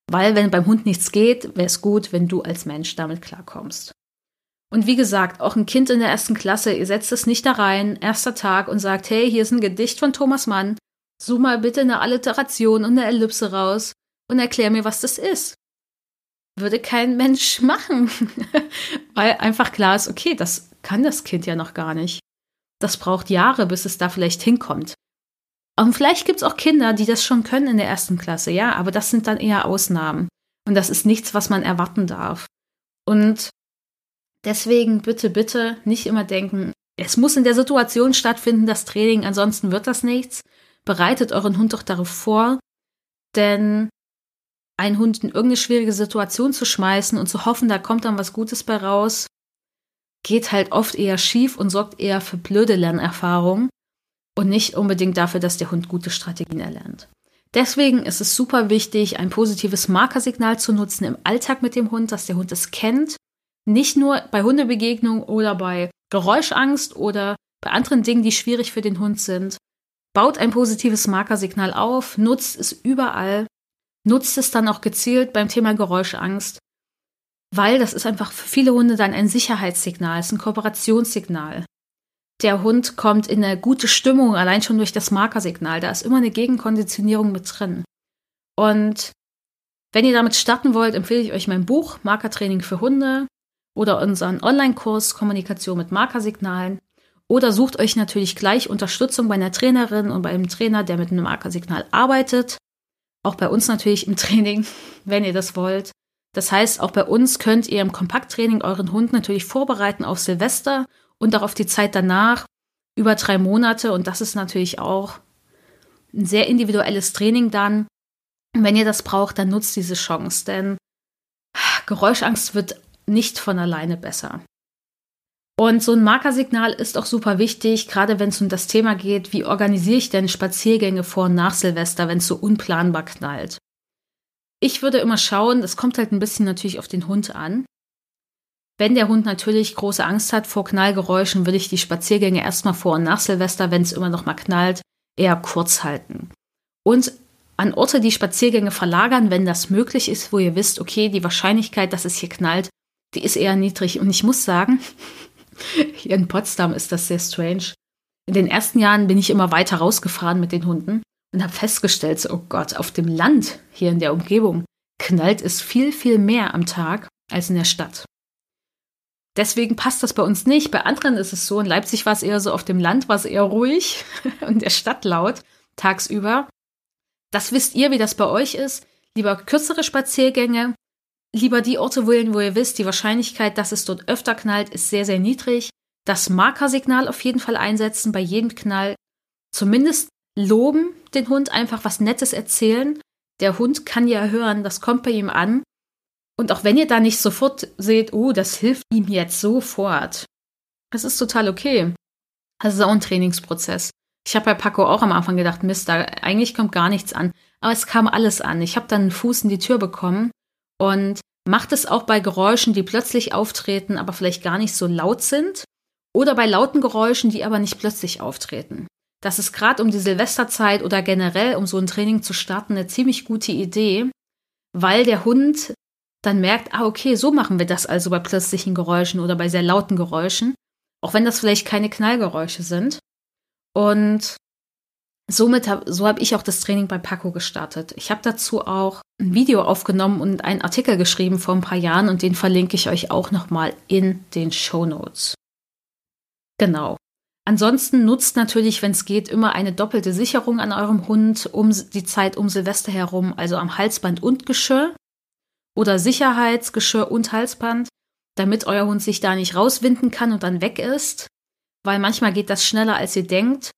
Weil wenn beim Hund nichts geht, wäre es gut, wenn du als Mensch damit klarkommst. Und wie gesagt, auch ein Kind in der ersten Klasse, ihr setzt es nicht da rein, erster Tag und sagt, hey, hier ist ein Gedicht von Thomas Mann, such mal bitte eine Alliteration und eine Ellipse raus und erklär mir, was das ist. Würde kein Mensch [LAUGHS] machen, weil einfach klar ist, okay, das kann das Kind ja noch gar nicht. Das braucht Jahre, bis es da vielleicht hinkommt. Und vielleicht gibt es auch Kinder, die das schon können in der ersten Klasse, ja, aber das sind dann eher Ausnahmen. Und das ist nichts, was man erwarten darf. Und deswegen bitte, bitte nicht immer denken, es muss in der Situation stattfinden, das Training, ansonsten wird das nichts. Bereitet euren Hund doch darauf vor, denn einen Hund in irgendeine schwierige Situation zu schmeißen und zu hoffen, da kommt dann was Gutes bei raus, geht halt oft eher schief und sorgt eher für blöde Lernerfahrungen und nicht unbedingt dafür, dass der Hund gute Strategien erlernt. Deswegen ist es super wichtig, ein positives Markersignal zu nutzen im Alltag mit dem Hund, dass der Hund es kennt. Nicht nur bei Hundebegegnungen oder bei Geräuschangst oder bei anderen Dingen, die schwierig für den Hund sind. Baut ein positives Markersignal auf, nutzt es überall, nutzt es dann auch gezielt beim Thema Geräuschangst weil das ist einfach für viele Hunde dann ein Sicherheitssignal, ist ein Kooperationssignal. Der Hund kommt in eine gute Stimmung, allein schon durch das Markersignal. Da ist immer eine Gegenkonditionierung mit drin. Und wenn ihr damit starten wollt, empfehle ich euch mein Buch Markertraining für Hunde oder unseren Online-Kurs Kommunikation mit Markersignalen. Oder sucht euch natürlich gleich Unterstützung bei einer Trainerin und bei einem Trainer, der mit einem Markersignal arbeitet. Auch bei uns natürlich im Training, wenn ihr das wollt. Das heißt, auch bei uns könnt ihr im Kompakttraining euren Hund natürlich vorbereiten auf Silvester und auch auf die Zeit danach über drei Monate. Und das ist natürlich auch ein sehr individuelles Training dann. Und wenn ihr das braucht, dann nutzt diese Chance, denn Geräuschangst wird nicht von alleine besser. Und so ein Markersignal ist auch super wichtig, gerade wenn es um das Thema geht, wie organisiere ich denn Spaziergänge vor und nach Silvester, wenn es so unplanbar knallt. Ich würde immer schauen, das kommt halt ein bisschen natürlich auf den Hund an. Wenn der Hund natürlich große Angst hat vor Knallgeräuschen, würde ich die Spaziergänge erstmal vor und nach Silvester, wenn es immer noch mal knallt, eher kurz halten. Und an Orte die Spaziergänge verlagern, wenn das möglich ist, wo ihr wisst, okay, die Wahrscheinlichkeit, dass es hier knallt, die ist eher niedrig. Und ich muss sagen, [LAUGHS] hier in Potsdam ist das sehr strange. In den ersten Jahren bin ich immer weiter rausgefahren mit den Hunden und habe festgestellt, oh Gott, auf dem Land hier in der Umgebung knallt es viel, viel mehr am Tag als in der Stadt. Deswegen passt das bei uns nicht. Bei anderen ist es so, in Leipzig war es eher so, auf dem Land war es eher ruhig [LAUGHS] und der Stadt laut, tagsüber. Das wisst ihr, wie das bei euch ist. Lieber kürzere Spaziergänge, lieber die Orte wählen, wo ihr wisst, die Wahrscheinlichkeit, dass es dort öfter knallt, ist sehr, sehr niedrig. Das Markersignal auf jeden Fall einsetzen bei jedem Knall. Zumindest loben, den Hund einfach was Nettes erzählen. Der Hund kann ja hören, das kommt bei ihm an. Und auch wenn ihr da nicht sofort seht, oh, das hilft ihm jetzt sofort. Das ist total okay. Das ist auch ein Trainingsprozess. Ich habe bei Paco auch am Anfang gedacht, Mist, da eigentlich kommt gar nichts an. Aber es kam alles an. Ich habe dann einen Fuß in die Tür bekommen und macht es auch bei Geräuschen, die plötzlich auftreten, aber vielleicht gar nicht so laut sind. Oder bei lauten Geräuschen, die aber nicht plötzlich auftreten. Das ist gerade um die Silvesterzeit oder generell, um so ein Training zu starten, eine ziemlich gute Idee, weil der Hund dann merkt, ah, okay, so machen wir das also bei plötzlichen Geräuschen oder bei sehr lauten Geräuschen, auch wenn das vielleicht keine Knallgeräusche sind. Und somit hab, so habe ich auch das Training bei Paco gestartet. Ich habe dazu auch ein Video aufgenommen und einen Artikel geschrieben vor ein paar Jahren und den verlinke ich euch auch nochmal in den Show Notes. Genau. Ansonsten nutzt natürlich, wenn es geht, immer eine doppelte Sicherung an eurem Hund um die Zeit um Silvester herum, also am Halsband und Geschirr. oder Sicherheitsgeschirr und Halsband, damit euer Hund sich da nicht rauswinden kann und dann weg ist, weil manchmal geht das schneller, als ihr denkt.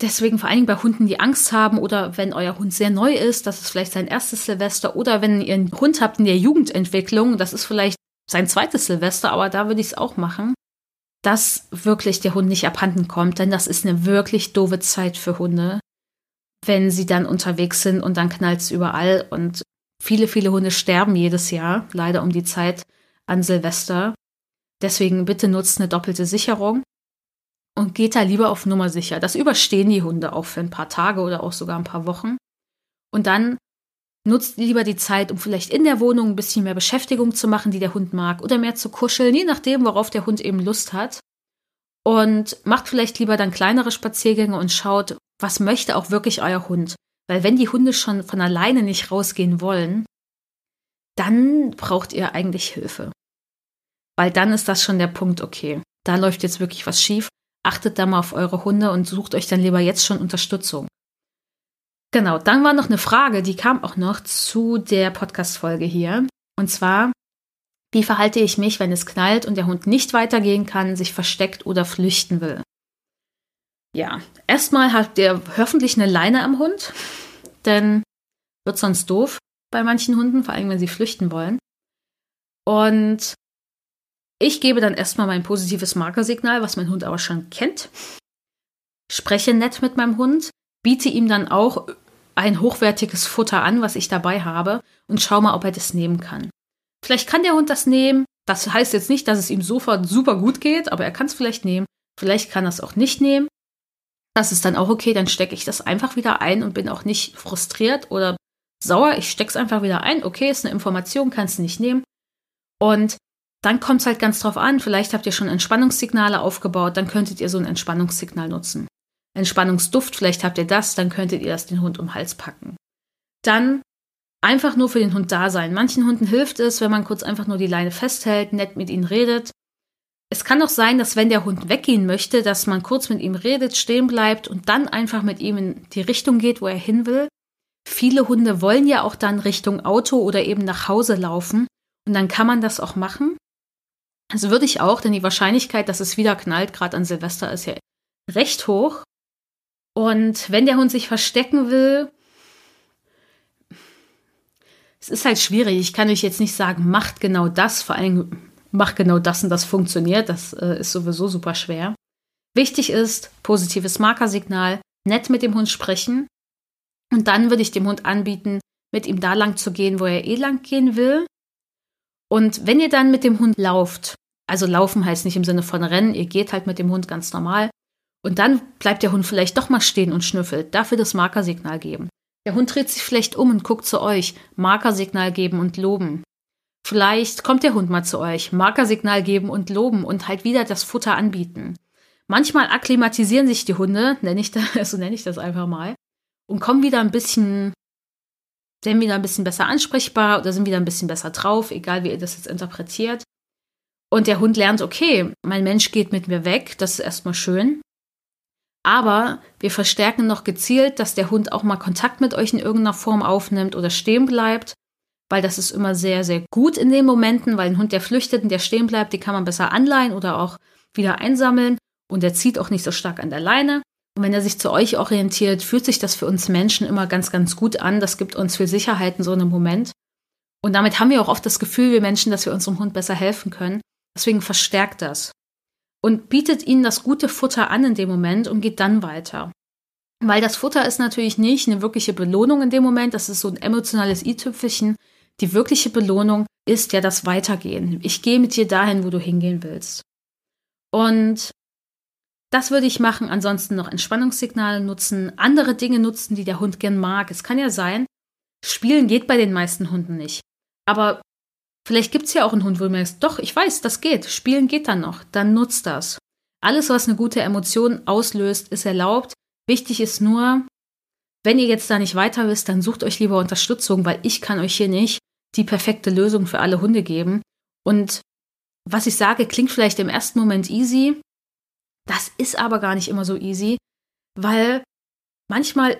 Deswegen vor allen Dingen bei Hunden, die Angst haben oder wenn euer Hund sehr neu ist, das ist vielleicht sein erstes Silvester oder wenn ihr einen Hund habt in der Jugendentwicklung, das ist vielleicht sein zweites Silvester, aber da würde ich es auch machen, dass wirklich der Hund nicht abhanden kommt, denn das ist eine wirklich doofe Zeit für Hunde, wenn sie dann unterwegs sind und dann knallt es überall und viele, viele Hunde sterben jedes Jahr, leider um die Zeit an Silvester. Deswegen bitte nutzt eine doppelte Sicherung und geht da lieber auf Nummer sicher. Das überstehen die Hunde auch für ein paar Tage oder auch sogar ein paar Wochen. Und dann nutzt lieber die Zeit, um vielleicht in der Wohnung ein bisschen mehr Beschäftigung zu machen, die der Hund mag, oder mehr zu kuscheln, je nachdem, worauf der Hund eben Lust hat. Und macht vielleicht lieber dann kleinere Spaziergänge und schaut, was möchte auch wirklich euer Hund. Weil wenn die Hunde schon von alleine nicht rausgehen wollen, dann braucht ihr eigentlich Hilfe. Weil dann ist das schon der Punkt, okay, da läuft jetzt wirklich was schief. Achtet da mal auf eure Hunde und sucht euch dann lieber jetzt schon Unterstützung. Genau, dann war noch eine Frage, die kam auch noch zu der Podcast-Folge hier. Und zwar, wie verhalte ich mich, wenn es knallt und der Hund nicht weitergehen kann, sich versteckt oder flüchten will? Ja, erstmal habt ihr hoffentlich eine Leine am Hund, denn wird sonst doof bei manchen Hunden, vor allem wenn sie flüchten wollen. Und ich gebe dann erstmal mein positives Markersignal, was mein Hund aber schon kennt. Spreche nett mit meinem Hund, biete ihm dann auch ein hochwertiges Futter an, was ich dabei habe, und schau mal, ob er das nehmen kann. Vielleicht kann der Hund das nehmen. Das heißt jetzt nicht, dass es ihm sofort super gut geht, aber er kann es vielleicht nehmen. Vielleicht kann er es auch nicht nehmen. Das ist dann auch okay, dann stecke ich das einfach wieder ein und bin auch nicht frustriert oder sauer. Ich stecke es einfach wieder ein. Okay, ist eine Information, kannst du nicht nehmen. Und dann kommt es halt ganz drauf an. Vielleicht habt ihr schon Entspannungssignale aufgebaut, dann könntet ihr so ein Entspannungssignal nutzen. Entspannungsduft, vielleicht habt ihr das, dann könntet ihr das den Hund um den Hals packen. Dann einfach nur für den Hund da sein. Manchen Hunden hilft es, wenn man kurz einfach nur die Leine festhält, nett mit ihnen redet. Es kann auch sein, dass wenn der Hund weggehen möchte, dass man kurz mit ihm redet, stehen bleibt und dann einfach mit ihm in die Richtung geht, wo er hin will. Viele Hunde wollen ja auch dann Richtung Auto oder eben nach Hause laufen und dann kann man das auch machen. Das würde ich auch, denn die Wahrscheinlichkeit, dass es wieder knallt, gerade an Silvester, ist ja recht hoch. Und wenn der Hund sich verstecken will, es ist halt schwierig. Ich kann euch jetzt nicht sagen, macht genau das, vor allem macht genau das und das funktioniert. Das äh, ist sowieso super schwer. Wichtig ist, positives Markersignal, nett mit dem Hund sprechen. Und dann würde ich dem Hund anbieten, mit ihm da lang zu gehen, wo er eh lang gehen will. Und wenn ihr dann mit dem Hund lauft, also laufen heißt nicht im Sinne von rennen, ihr geht halt mit dem Hund ganz normal, und dann bleibt der Hund vielleicht doch mal stehen und schnüffelt. Dafür das Markersignal geben. Der Hund dreht sich vielleicht um und guckt zu euch. Markersignal geben und loben. Vielleicht kommt der Hund mal zu euch. Markersignal geben und loben und halt wieder das Futter anbieten. Manchmal akklimatisieren sich die Hunde, nenne ich das, [LAUGHS] so nenne ich das einfach mal, und kommen wieder ein bisschen, sind wieder ein bisschen besser ansprechbar oder sind wieder ein bisschen besser drauf, egal wie ihr das jetzt interpretiert. Und der Hund lernt, okay, mein Mensch geht mit mir weg, das ist erstmal schön. Aber wir verstärken noch gezielt, dass der Hund auch mal Kontakt mit euch in irgendeiner Form aufnimmt oder stehen bleibt, weil das ist immer sehr, sehr gut in den Momenten, weil ein Hund, der flüchtet und der stehen bleibt, die kann man besser anleihen oder auch wieder einsammeln und der zieht auch nicht so stark an der Leine. Und wenn er sich zu euch orientiert, fühlt sich das für uns Menschen immer ganz, ganz gut an. Das gibt uns viel Sicherheit in so einem Moment. Und damit haben wir auch oft das Gefühl, wir Menschen, dass wir unserem Hund besser helfen können. Deswegen verstärkt das und bietet ihnen das gute Futter an in dem Moment und geht dann weiter. Weil das Futter ist natürlich nicht eine wirkliche Belohnung in dem Moment, das ist so ein emotionales i-Tüpfelchen. Die wirkliche Belohnung ist ja das Weitergehen. Ich gehe mit dir dahin, wo du hingehen willst. Und das würde ich machen. Ansonsten noch Entspannungssignale nutzen, andere Dinge nutzen, die der Hund gern mag. Es kann ja sein, Spielen geht bei den meisten Hunden nicht. Aber Vielleicht gibt es ja auch einen Hund, wo du merkst, doch, ich weiß, das geht. Spielen geht dann noch. Dann nutzt das. Alles, was eine gute Emotion auslöst, ist erlaubt. Wichtig ist nur, wenn ihr jetzt da nicht weiter wisst, dann sucht euch lieber Unterstützung, weil ich kann euch hier nicht die perfekte Lösung für alle Hunde geben. Und was ich sage, klingt vielleicht im ersten Moment easy. Das ist aber gar nicht immer so easy, weil manchmal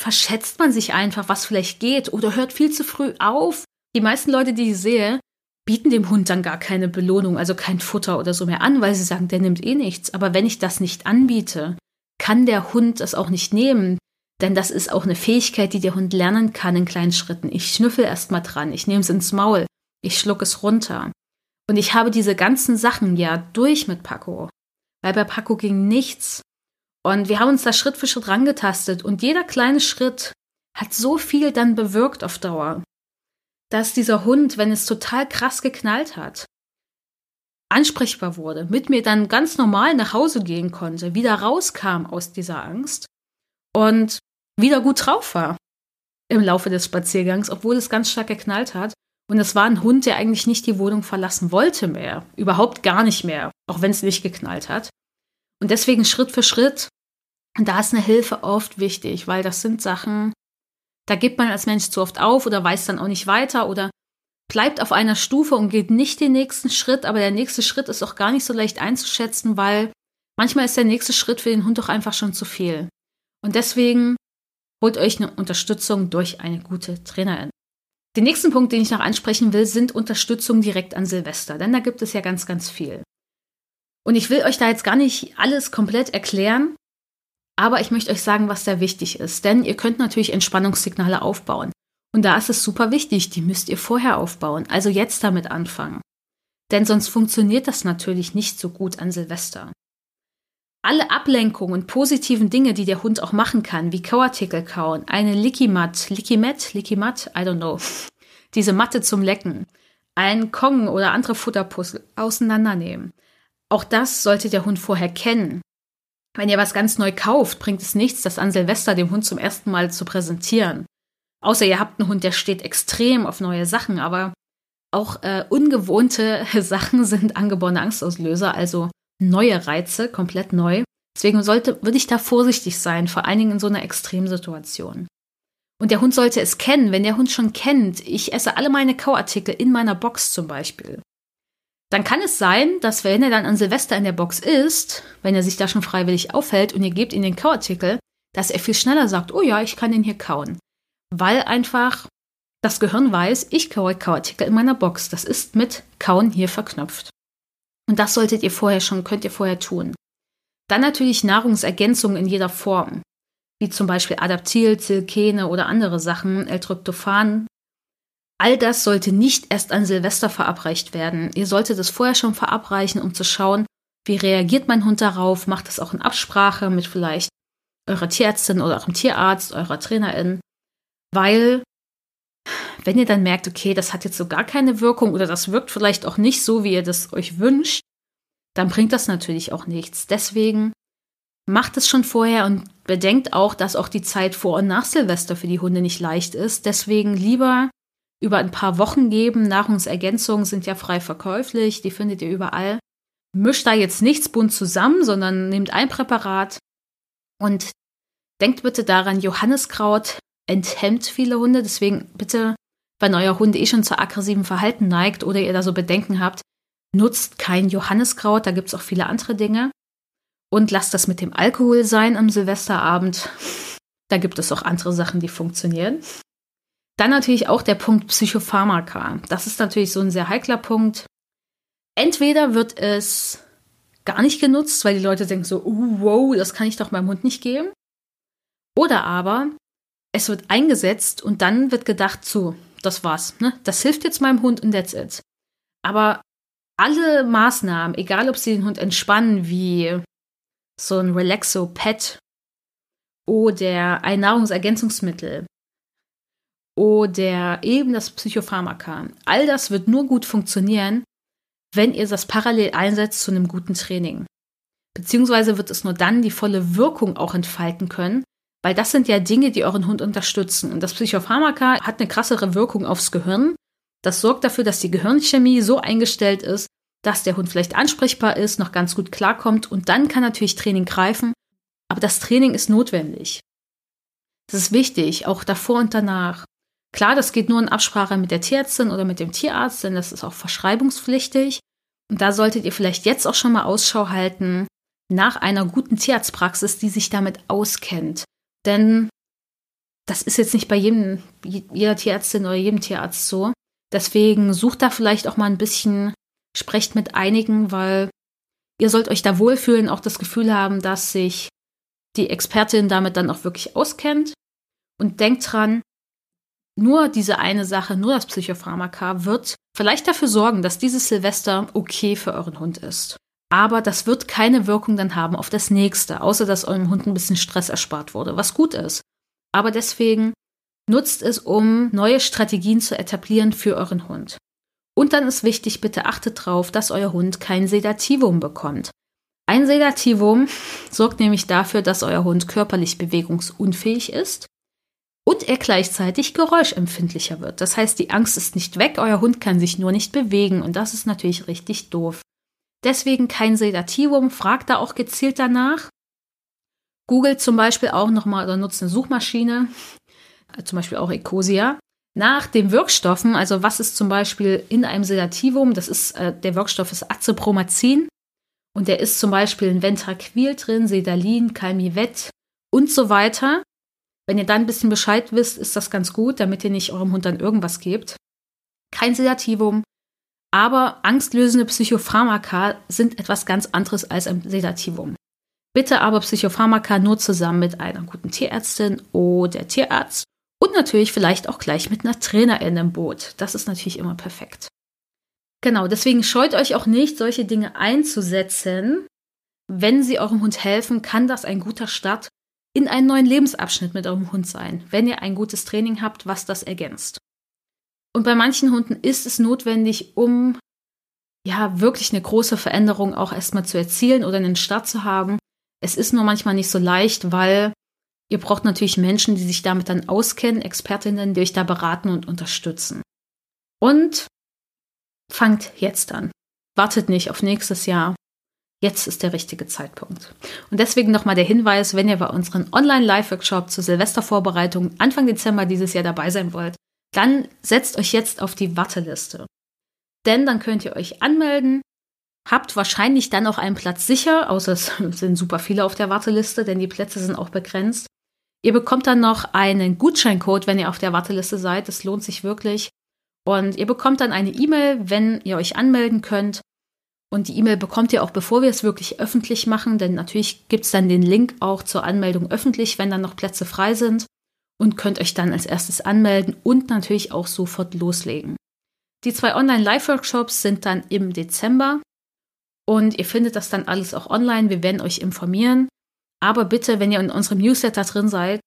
verschätzt man sich einfach, was vielleicht geht oder hört viel zu früh auf Die meisten Leute, die ich sehe, bieten dem Hund dann gar keine Belohnung, also kein Futter oder so mehr an, weil sie sagen, der nimmt eh nichts. Aber wenn ich das nicht anbiete, kann der Hund das auch nicht nehmen. Denn das ist auch eine Fähigkeit, die der Hund lernen kann in kleinen Schritten. Ich schnüffel erst mal dran, ich nehme es ins Maul, ich schluck es runter. Und ich habe diese ganzen Sachen ja durch mit Paco. Weil bei Paco ging nichts. Und wir haben uns da Schritt für Schritt rangetastet und jeder kleine Schritt hat so viel dann bewirkt auf Dauer, dass dieser Hund, wenn es total krass geknallt hat, ansprechbar wurde, mit mir dann ganz normal nach Hause gehen konnte, wieder rauskam aus dieser Angst und wieder gut drauf war im Laufe des Spaziergangs, obwohl es ganz stark geknallt hat. Und es war ein Hund, der eigentlich nicht die Wohnung verlassen wollte mehr. Überhaupt gar nicht mehr, auch wenn es nicht geknallt hat. Und deswegen Schritt für Schritt, da ist eine Hilfe oft wichtig, weil das sind Sachen, da gibt man als Mensch zu oft auf oder weiß dann auch nicht weiter oder bleibt auf einer Stufe und geht nicht den nächsten Schritt, aber der nächste Schritt ist auch gar nicht so leicht einzuschätzen, weil manchmal ist der nächste Schritt für den Hund doch einfach schon zu viel. Und deswegen holt euch eine Unterstützung durch eine gute Trainerin. Den nächsten Punkt, den ich noch ansprechen will, sind Unterstützung direkt an Silvester, denn da gibt es ja ganz, ganz viel. Und ich will euch da jetzt gar nicht alles komplett erklären, aber ich möchte euch sagen, was da wichtig ist, denn ihr könnt natürlich Entspannungssignale aufbauen. Und da ist es super wichtig, die müsst ihr vorher aufbauen, also jetzt damit anfangen. Denn sonst funktioniert das natürlich nicht so gut an Silvester. Alle Ablenkungen und positiven Dinge, die der Hund auch machen kann, wie Kauartikel kauen, eine Lickimat, Lickimat, Lickimat, I don't know, diese Matte zum Lecken, ein Kong oder andere Futterpuzzle auseinandernehmen. Auch das sollte der Hund vorher kennen. Wenn ihr was ganz neu kauft, bringt es nichts, das an Silvester dem Hund zum ersten Mal zu präsentieren. Außer ihr habt einen Hund, der steht extrem auf neue Sachen, aber auch äh, ungewohnte [LAUGHS] Sachen sind angeborene Angstauslöser, also neue Reize, komplett neu. Deswegen sollte, würde ich da vorsichtig sein, vor allen Dingen in so einer Extremsituation. Und der Hund sollte es kennen. Wenn der Hund schon kennt, ich esse alle meine Kauartikel in meiner Box zum Beispiel, dann kann es sein, dass wenn er dann an Silvester in der Box ist, wenn er sich da schon freiwillig aufhält und ihr gebt ihm den Kauartikel, dass er viel schneller sagt, oh ja, ich kann den hier kauen. Weil einfach das Gehirn weiß, ich kaue Kauartikel in meiner Box. Das ist mit Kauen hier verknüpft. Und das solltet ihr vorher schon, könnt ihr vorher tun. Dann natürlich Nahrungsergänzungen in jeder Form, wie zum Beispiel Adaptil, Zilkene oder andere Sachen, L-Tryptophan. All das sollte nicht erst an Silvester verabreicht werden. Ihr solltet es vorher schon verabreichen, um zu schauen, wie reagiert mein Hund darauf, macht es auch in Absprache mit vielleicht eurer Tierärztin oder eurem Tierarzt, eurer Trainerin, weil wenn ihr dann merkt, okay, das hat jetzt so gar keine Wirkung oder das wirkt vielleicht auch nicht so, wie ihr das euch wünscht, dann bringt das natürlich auch nichts. Deswegen macht es schon vorher und bedenkt auch, dass auch die Zeit vor und nach Silvester für die Hunde nicht leicht ist. Deswegen lieber über ein paar Wochen geben. Nahrungsergänzungen sind ja frei verkäuflich, die findet ihr überall. Mischt da jetzt nichts bunt zusammen, sondern nehmt ein Präparat und denkt bitte daran, Johanniskraut enthemmt viele Hunde. Deswegen bitte wenn euer Hund eh schon zu aggressivem Verhalten neigt oder ihr da so Bedenken habt, nutzt kein Johanniskraut, da gibt es auch viele andere Dinge. Und lasst das mit dem Alkohol sein am Silvesterabend. Da gibt es auch andere Sachen, die funktionieren. Dann natürlich auch der Punkt Psychopharmaka. Das ist natürlich so ein sehr heikler Punkt. Entweder wird es gar nicht genutzt, weil die Leute denken so, uh, wow, das kann ich doch meinem Hund nicht geben. Oder aber es wird eingesetzt und dann wird gedacht, so, das war's. Ne? Das hilft jetzt meinem Hund und that's it. Aber alle Maßnahmen, egal ob sie den Hund entspannen, wie so ein Relaxo-Pet oder ein Nahrungsergänzungsmittel oder eben das Psychopharmaka, all das wird nur gut funktionieren, wenn ihr das parallel einsetzt zu einem guten Training. Beziehungsweise wird es nur dann die volle Wirkung auch entfalten können, weil das sind ja Dinge, die euren Hund unterstützen. Und das Psychopharmaka hat eine krassere Wirkung aufs Gehirn. Das sorgt dafür, dass die Gehirnchemie so eingestellt ist, dass der Hund vielleicht ansprechbar ist, noch ganz gut klarkommt. Und dann kann natürlich Training greifen. Aber das Training ist notwendig. Das ist wichtig, auch davor und danach. Klar, das geht nur in Absprache mit der Tierärztin oder mit dem Tierarzt, denn das ist auch verschreibungspflichtig. Und da solltet ihr vielleicht jetzt auch schon mal Ausschau halten nach einer guten Tierarztpraxis, die sich damit auskennt. Denn das ist jetzt nicht bei jedem, jeder Tierärztin oder jedem Tierarzt so. Deswegen sucht da vielleicht auch mal ein bisschen, sprecht mit einigen, weil ihr sollt euch da wohlfühlen, auch das Gefühl haben, dass sich die Expertin damit dann auch wirklich auskennt. Und denkt dran, nur diese eine Sache, nur das Psychopharmaka wird vielleicht dafür sorgen, dass dieses Silvester okay für euren Hund ist. Aber das wird keine Wirkung dann haben auf das nächste, außer dass eurem Hund ein bisschen Stress erspart wurde, was gut ist. Aber deswegen nutzt es, um neue Strategien zu etablieren für euren Hund. Und dann ist wichtig, bitte achtet darauf, dass euer Hund kein Sedativum bekommt. Ein Sedativum sorgt nämlich dafür, dass euer Hund körperlich bewegungsunfähig ist und er gleichzeitig geräuschempfindlicher wird. Das heißt, die Angst ist nicht weg, euer Hund kann sich nur nicht bewegen und das ist natürlich richtig doof. Deswegen kein Sedativum, fragt da auch gezielt danach. Googelt zum Beispiel auch nochmal oder nutzt eine Suchmaschine, äh, zum Beispiel auch Ecosia, nach den Wirkstoffen, also was ist zum Beispiel in einem Sedativum, das ist, äh, der Wirkstoff ist Acepromazin und der ist zum Beispiel in Ventraquil drin, Sedalin, Calmivet und so weiter. Wenn ihr dann ein bisschen Bescheid wisst, ist das ganz gut, damit ihr nicht eurem Hund dann irgendwas gebt. Kein Sedativum, aber angstlösende Psychopharmaka sind etwas ganz anderes als ein Sedativum. Bitte aber Psychopharmaka nur zusammen mit einer guten Tierärztin oder Tierarzt und natürlich vielleicht auch gleich mit einer Trainerin im Boot. Das ist natürlich immer perfekt. Genau, deswegen scheut euch auch nicht, solche Dinge einzusetzen. Wenn sie eurem Hund helfen, kann das ein guter Start in einen neuen Lebensabschnitt mit eurem Hund sein, wenn ihr ein gutes Training habt, was das ergänzt. Und bei manchen Hunden ist es notwendig, um ja wirklich eine große Veränderung auch erstmal zu erzielen oder einen Start zu haben. Es ist nur manchmal nicht so leicht, weil ihr braucht natürlich Menschen, die sich damit dann auskennen, Expertinnen, die euch da beraten und unterstützen. Und fangt jetzt an. Wartet nicht auf nächstes Jahr Jetzt ist der richtige Zeitpunkt. Und deswegen nochmal der Hinweis, wenn ihr bei unserem Online-Live-Workshop zur Silvestervorbereitung Anfang Dezember dieses Jahr dabei sein wollt, dann setzt euch jetzt auf die Warteliste. Denn dann könnt ihr euch anmelden, habt wahrscheinlich dann auch einen Platz sicher, außer es [LAUGHS] sind super viele auf der Warteliste, denn die Plätze sind auch begrenzt. Ihr bekommt dann noch einen Gutscheincode, wenn ihr auf der Warteliste seid. Das lohnt sich wirklich. Und ihr bekommt dann eine E-Mail, wenn ihr euch anmelden könnt und die E-Mail bekommt ihr auch, bevor wir es wirklich öffentlich machen, denn natürlich gibt es dann den Link auch zur Anmeldung öffentlich, wenn dann noch Plätze frei sind und könnt euch dann als erstes anmelden und natürlich auch sofort loslegen. Die zwei Online-Live-Workshops sind dann im Dezember und ihr findet das dann alles auch online. Wir werden euch informieren. Aber bitte, wenn ihr in unserem Newsletter drin seid,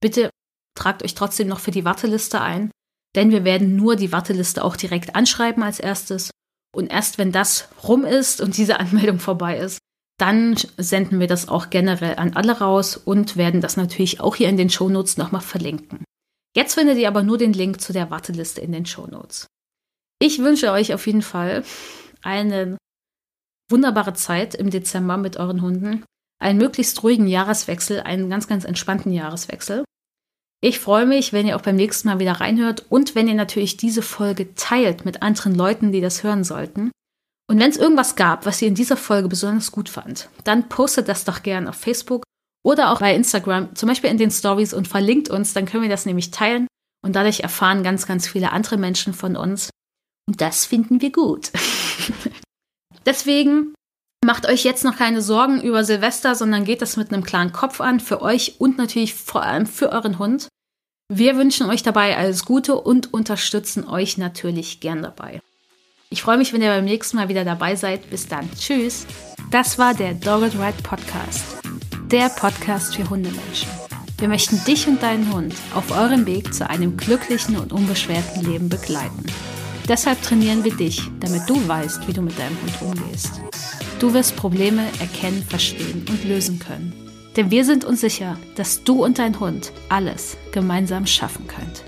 bitte tragt euch trotzdem noch für die Warteliste ein, denn wir werden nur die Warteliste auch direkt anschreiben als erstes und erst wenn das rum ist und diese Anmeldung vorbei ist, dann senden wir das auch generell an alle raus und werden das natürlich auch hier in den Shownotes nochmal verlinken. Jetzt findet ihr aber nur den Link zu der Warteliste in den Shownotes. Ich wünsche euch auf jeden Fall eine wunderbare Zeit im Dezember mit euren Hunden, einen möglichst ruhigen Jahreswechsel, einen ganz, ganz entspannten Jahreswechsel. Ich freue mich, wenn ihr auch beim nächsten Mal wieder reinhört und wenn ihr natürlich diese Folge teilt mit anderen Leuten, die das hören sollten. Und wenn es irgendwas gab, was ihr in dieser Folge besonders gut fand, dann postet das doch gern auf Facebook oder auch bei Instagram, zum Beispiel in den Stories und verlinkt uns, dann können wir das nämlich teilen und dadurch erfahren ganz, ganz viele andere Menschen von uns. Und das finden wir gut. [LAUGHS] Deswegen macht euch jetzt noch keine Sorgen über Silvester, sondern geht das mit einem klaren Kopf an, für euch und natürlich vor allem für euren Hund. Wir wünschen euch dabei alles Gute und unterstützen euch natürlich gern dabei. Ich freue mich, wenn ihr beim nächsten Mal wieder dabei seid. Bis dann. Tschüss. Das war der Dogged Ride Podcast. Der Podcast für Hundemenschen. Wir möchten dich und deinen Hund auf eurem Weg zu einem glücklichen und unbeschwerten Leben begleiten. Deshalb trainieren wir dich, damit du weißt, wie du mit deinem Hund umgehst. Du wirst Probleme erkennen, verstehen und lösen können. Denn wir sind uns sicher, dass du und dein Hund alles gemeinsam schaffen könnt.